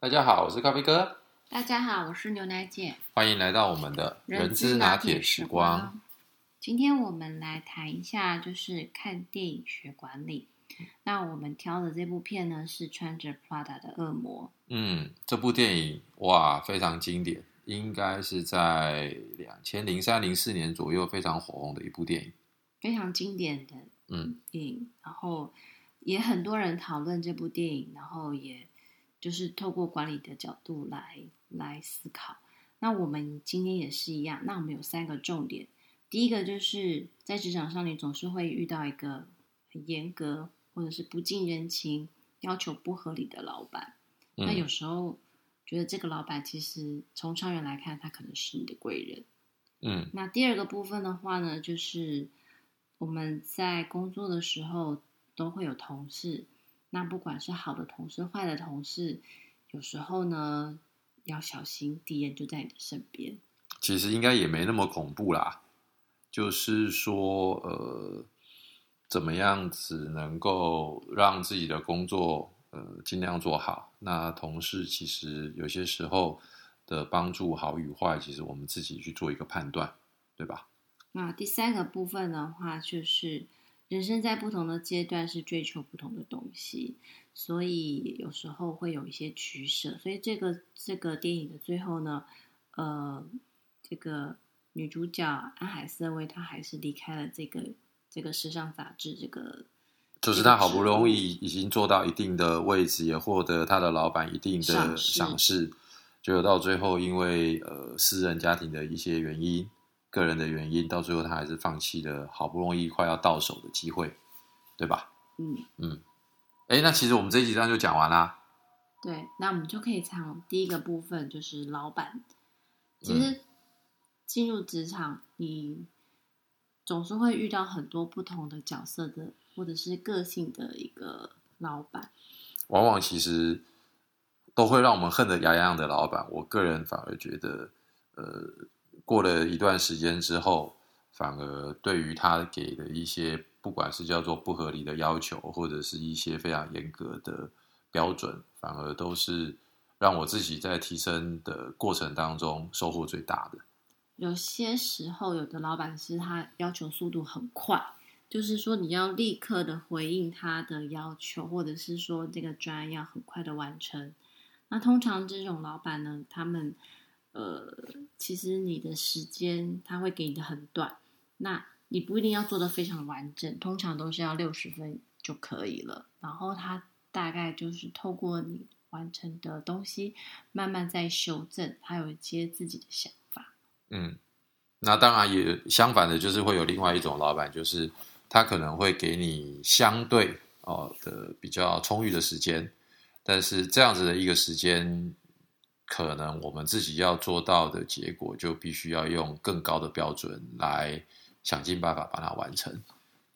大家好，我是咖啡哥，大家好，我是牛奶姐。欢迎来到我们的人之拿铁时光。今天我们来谈一下，就是看电影学管理。那我们挑的这部片呢，是穿着 Prada 的恶魔。嗯，这部电影哇，非常经典，应该是在两千零三零四年左右非常火红的一部电影，非常经典的嗯电影。然后也很多人讨论这部电影，然后也。就是透过管理的角度来来思考。那我们今天也是一样。那我们有三个重点。第一个就是在职场上，你总是会遇到一个很严格或者是不近人情、要求不合理的老板。那有时候觉得这个老板其实从长远来看，他可能是你的贵人。嗯。那第二个部分的话呢，就是我们在工作的时候都会有同事。那不管是好的同事、坏的同事，有时候呢要小心，敌人就在你的身边。其实应该也没那么恐怖啦，就是说，呃，怎么样子能够让自己的工作呃尽量做好？那同事其实有些时候的帮助好与坏，其实我们自己去做一个判断，对吧？那第三个部分的话，就是。人生在不同的阶段是追求不同的东西，所以有时候会有一些取舍。所以这个这个电影的最后呢，呃，这个女主角安海瑟薇她还是离开了这个这个时尚杂志，这个就是她好不容易已经做到一定的位置，也获得她的老板一定的赏识，就到最后因为呃私人家庭的一些原因。个人的原因，到最后他还是放弃了好不容易快要到手的机会，对吧？嗯嗯，哎，那其实我们这一集上就讲完啦。对，那我们就可以从第一个部分，就是老板。其实进入职场，你总是会遇到很多不同的角色的，或者是个性的一个老板。往往其实都会让我们恨得牙痒痒的老板。我个人反而觉得，呃。过了一段时间之后，反而对于他给的一些，不管是叫做不合理的要求，或者是一些非常严格的标准，反而都是让我自己在提升的过程当中收获最大的。有些时候，有的老板是他要求速度很快，就是说你要立刻的回应他的要求，或者是说这个专案要很快的完成。那通常这种老板呢，他们。呃，其实你的时间他会给你的很短，那你不一定要做的非常完整，通常都是要六十分就可以了。然后他大概就是透过你完成的东西，慢慢在修正，他有一些自己的想法。嗯，那当然也相反的，就是会有另外一种老板，就是他可能会给你相对哦的比较充裕的时间，但是这样子的一个时间。可能我们自己要做到的结果，就必须要用更高的标准来想尽办法把它完成，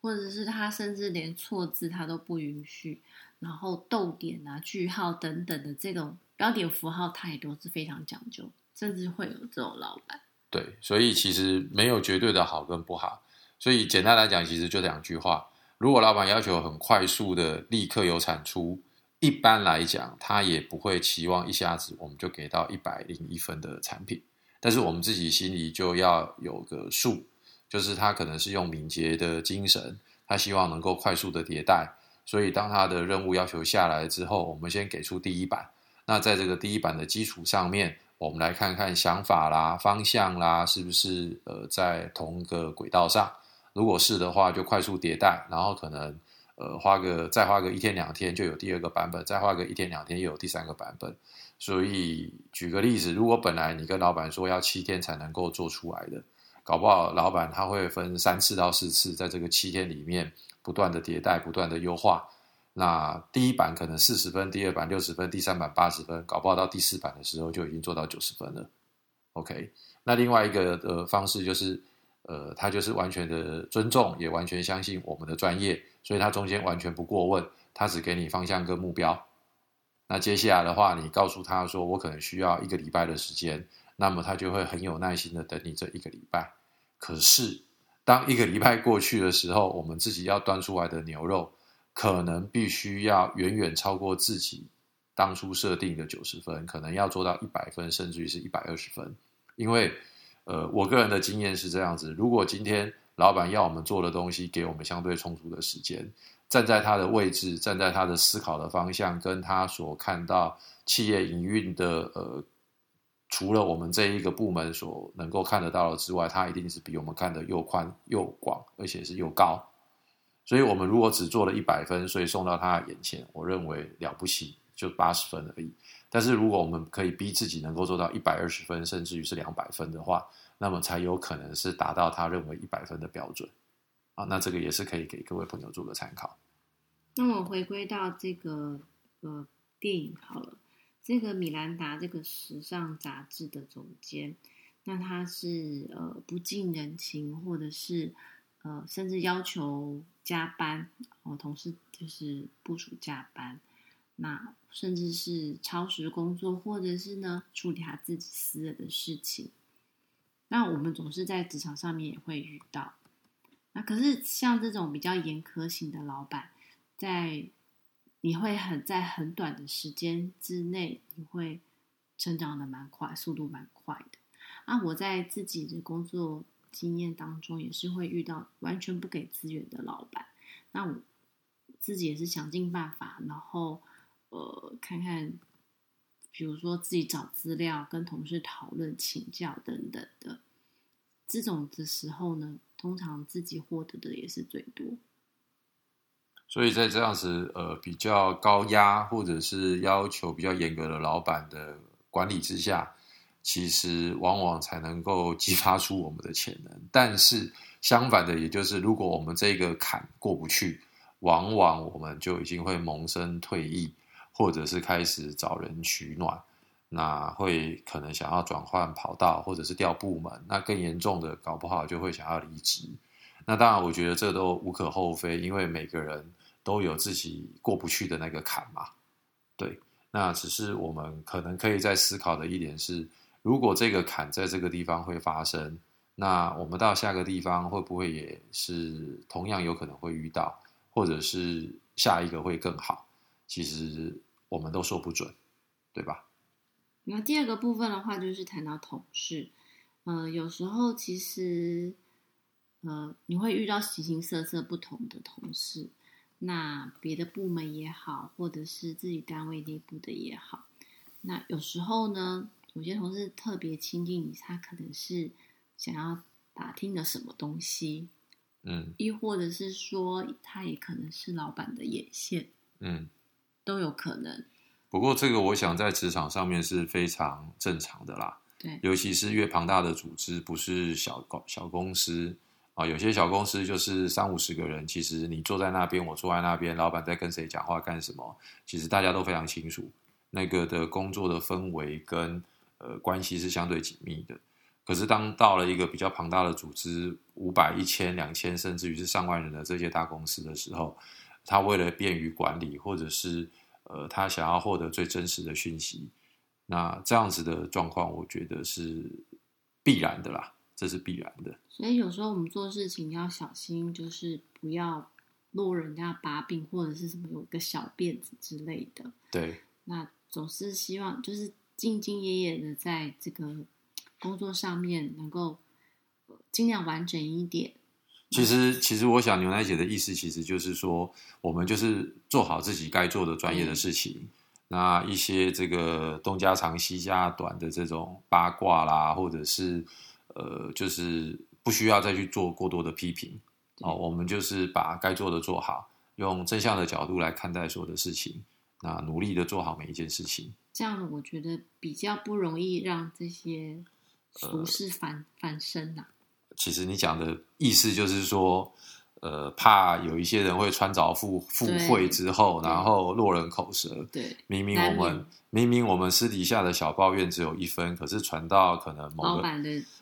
或者是他甚至连错字他都不允许，然后逗点啊、句号等等的这种标点符号，他也都是非常讲究，甚至会有这种老板。对，所以其实没有绝对的好跟不好，所以简单来讲，其实就两句话：如果老板要求很快速的立刻有产出。一般来讲，他也不会期望一下子我们就给到一百零一分的产品，但是我们自己心里就要有个数，就是他可能是用敏捷的精神，他希望能够快速的迭代，所以当他的任务要求下来之后，我们先给出第一版。那在这个第一版的基础上面，我们来看看想法啦、方向啦，是不是呃在同一个轨道上？如果是的话，就快速迭代，然后可能。呃，花个再花个一天两天就有第二个版本，再花个一天两天又有第三个版本。所以举个例子，如果本来你跟老板说要七天才能够做出来的，搞不好老板他会分三次到四次，在这个七天里面不断的迭代、不断的优化。那第一版可能四十分，第二版六十分，第三版八十分，搞不好到第四版的时候就已经做到九十分了。OK，那另外一个的方式就是。呃，他就是完全的尊重，也完全相信我们的专业，所以他中间完全不过问，他只给你方向跟目标。那接下来的话，你告诉他说，我可能需要一个礼拜的时间，那么他就会很有耐心的等你这一个礼拜。可是，当一个礼拜过去的时候，我们自己要端出来的牛肉，可能必须要远远超过自己当初设定的九十分，可能要做到一百分，甚至于是一百二十分。因为，呃，我个人的经验是这样子：如果今天老板要我们做的东西，给我们相对充足的时间，站在他的位置，站在他的思考的方向，跟他所看到企业营运的，呃，除了我们这一个部门所能够看得到的之外，他一定是比我们看的又宽又广，而且是又高。所以，我们如果只做了一百分，所以送到他的眼前，我认为了不起，就八十分而已。但是，如果我们可以逼自己能够做到一百二十分，甚至于是两百分的话，那么才有可能是达到他认为一百分的标准。啊，那这个也是可以给各位朋友做个参考。那我回归到这个呃电影好了，这个米兰达这个时尚杂志的总监，那他是呃不近人情，或者是呃甚至要求。加班，我同事就是部署加班，那甚至是超时工作，或者是呢处理他自己私人的事情。那我们总是在职场上面也会遇到。那可是像这种比较严苛型的老板，在你会很在很短的时间之内，你会成长的蛮快，速度蛮快的。啊，我在自己的工作。经验当中也是会遇到完全不给资源的老板，那我自己也是想尽办法，然后呃看看，比如说自己找资料、跟同事讨论、请教等等的，这种的时候呢，通常自己获得的也是最多。所以在这样子呃比较高压或者是要求比较严格的老板的管理之下。其实往往才能够激发出我们的潜能，但是相反的，也就是如果我们这个坎过不去，往往我们就已经会萌生退役，或者是开始找人取暖，那会可能想要转换跑道，或者是调部门，那更严重的，搞不好就会想要离职。那当然，我觉得这都无可厚非，因为每个人都有自己过不去的那个坎嘛。对，那只是我们可能可以在思考的一点是。如果这个坎在这个地方会发生，那我们到下个地方会不会也是同样有可能会遇到，或者是下一个会更好？其实我们都说不准，对吧？那第二个部分的话，就是谈到同事，嗯，有时候其实，呃，你会遇到形形色色不同的同事，那别的部门也好，或者是自己单位内部的也好，那有时候呢？有些同事特别亲近你，他可能是想要打听的什么东西，嗯，亦或者是说他也可能是老板的眼线，嗯，都有可能。不过这个我想在职场上面是非常正常的啦，对，尤其是越庞大的组织，不是小公小公司啊，有些小公司就是三五十个人，其实你坐在那边，我坐在那边，老板在跟谁讲话干什么，其实大家都非常清楚那个的工作的氛围跟。呃，关系是相对紧密的。可是，当到了一个比较庞大的组织，五百、一千、两千，甚至于是上万人的这些大公司的时候，他为了便于管理，或者是呃，他想要获得最真实的讯息，那这样子的状况，我觉得是必然的啦，这是必然的。所以有时候我们做事情要小心，就是不要落人家把柄，或者是什么有个小辫子之类的。对，那总是希望就是。兢兢业业的在这个工作上面，能够尽量完整一点。其实，其实我想牛奶姐的意思，其实就是说，我们就是做好自己该做的专业的事情。那一些这个东家长西家短的这种八卦啦，或者是呃，就是不需要再去做过多的批评哦。我们就是把该做的做好，用正向的角度来看待所有的事情，那努力的做好每一件事情。这样我觉得比较不容易让这些俗事反反身呐。其实你讲的意思就是说，呃，怕有一些人会穿凿附附会之后，然后落人口舌。对，明明我们明明我们私底下的小抱怨只有一分，可是传到可能某个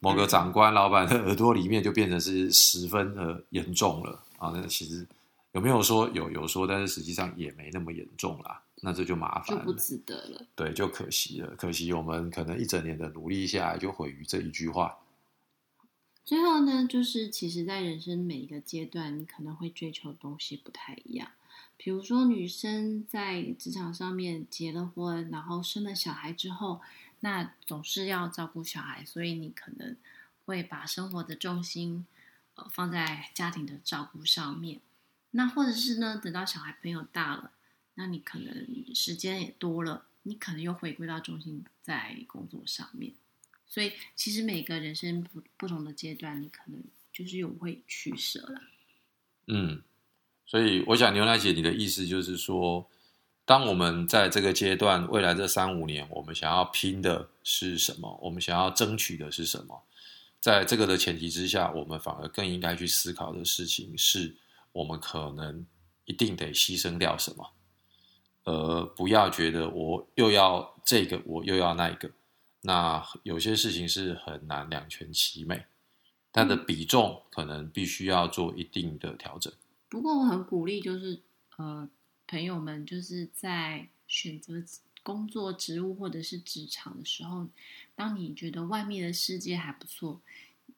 某个长官老板的耳朵里面，就变成是十分的严重了啊！那其实有没有说有有说，但是实际上也没那么严重啦。那这就麻烦，就不值得了。对，就可惜了，可惜我们可能一整年的努力下来，就毁于这一句话。最后呢，就是其实，在人生每一个阶段，你可能会追求的东西不太一样。比如说女生在职场上面结了婚，然后生了小孩之后，那总是要照顾小孩，所以你可能会把生活的重心呃放在家庭的照顾上面。那或者是呢，等到小孩朋友大了，那你可能时间也多了，你可能又回归到重心在工作上面。所以其实每个人生不不同的阶段，你可能就是有会取舍了。嗯，所以我想牛奶姐你的意思就是说，当我们在这个阶段，未来这三五年，我们想要拼的是什么？我们想要争取的是什么？在这个的前提之下，我们反而更应该去思考的事情是。我们可能一定得牺牲掉什么，而不要觉得我又要这个，我又要那个。那有些事情是很难两全其美，它的比重可能必须要做一定的调整。不过我很鼓励，就是呃，朋友们就是在选择工作职务或者是职场的时候，当你觉得外面的世界还不错，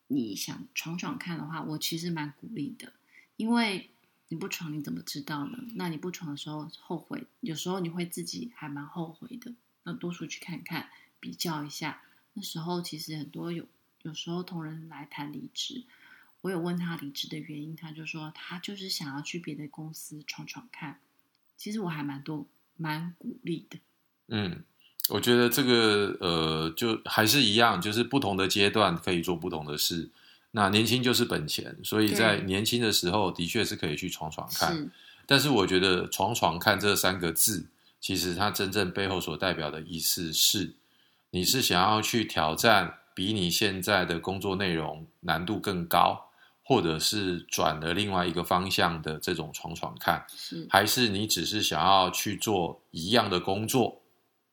你想闯闯看的话，我其实蛮鼓励的。因为你不闯，你怎么知道呢？那你不闯的时候后悔，有时候你会自己还蛮后悔的。那多出去看看，比较一下。那时候其实很多有有时候同仁来谈离职，我有问他离职的原因，他就说他就是想要去别的公司闯闯看。其实我还蛮多蛮鼓励的。嗯，我觉得这个呃，就还是一样，就是不同的阶段可以做不同的事。那年轻就是本钱，所以在年轻的时候的确是可以去闯闯看。但是我觉得“闯闯看”这三个字，其实它真正背后所代表的意思是，你是想要去挑战比你现在的工作内容难度更高，或者是转了另外一个方向的这种闯闯看，还是你只是想要去做一样的工作，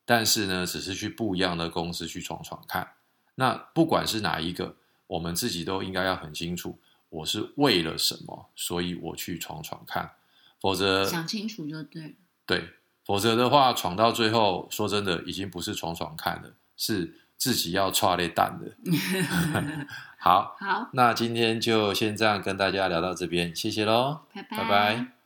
但是呢，只是去不一样的公司去闯闯看。那不管是哪一个。我们自己都应该要很清楚，我是为了什么，所以我去闯闯看，否则想清楚就对。对，否则的话，闯到最后，说真的，已经不是闯闯看了，是自己要踹裂蛋的。好，好，那今天就先这样跟大家聊到这边，谢谢喽，拜拜拜。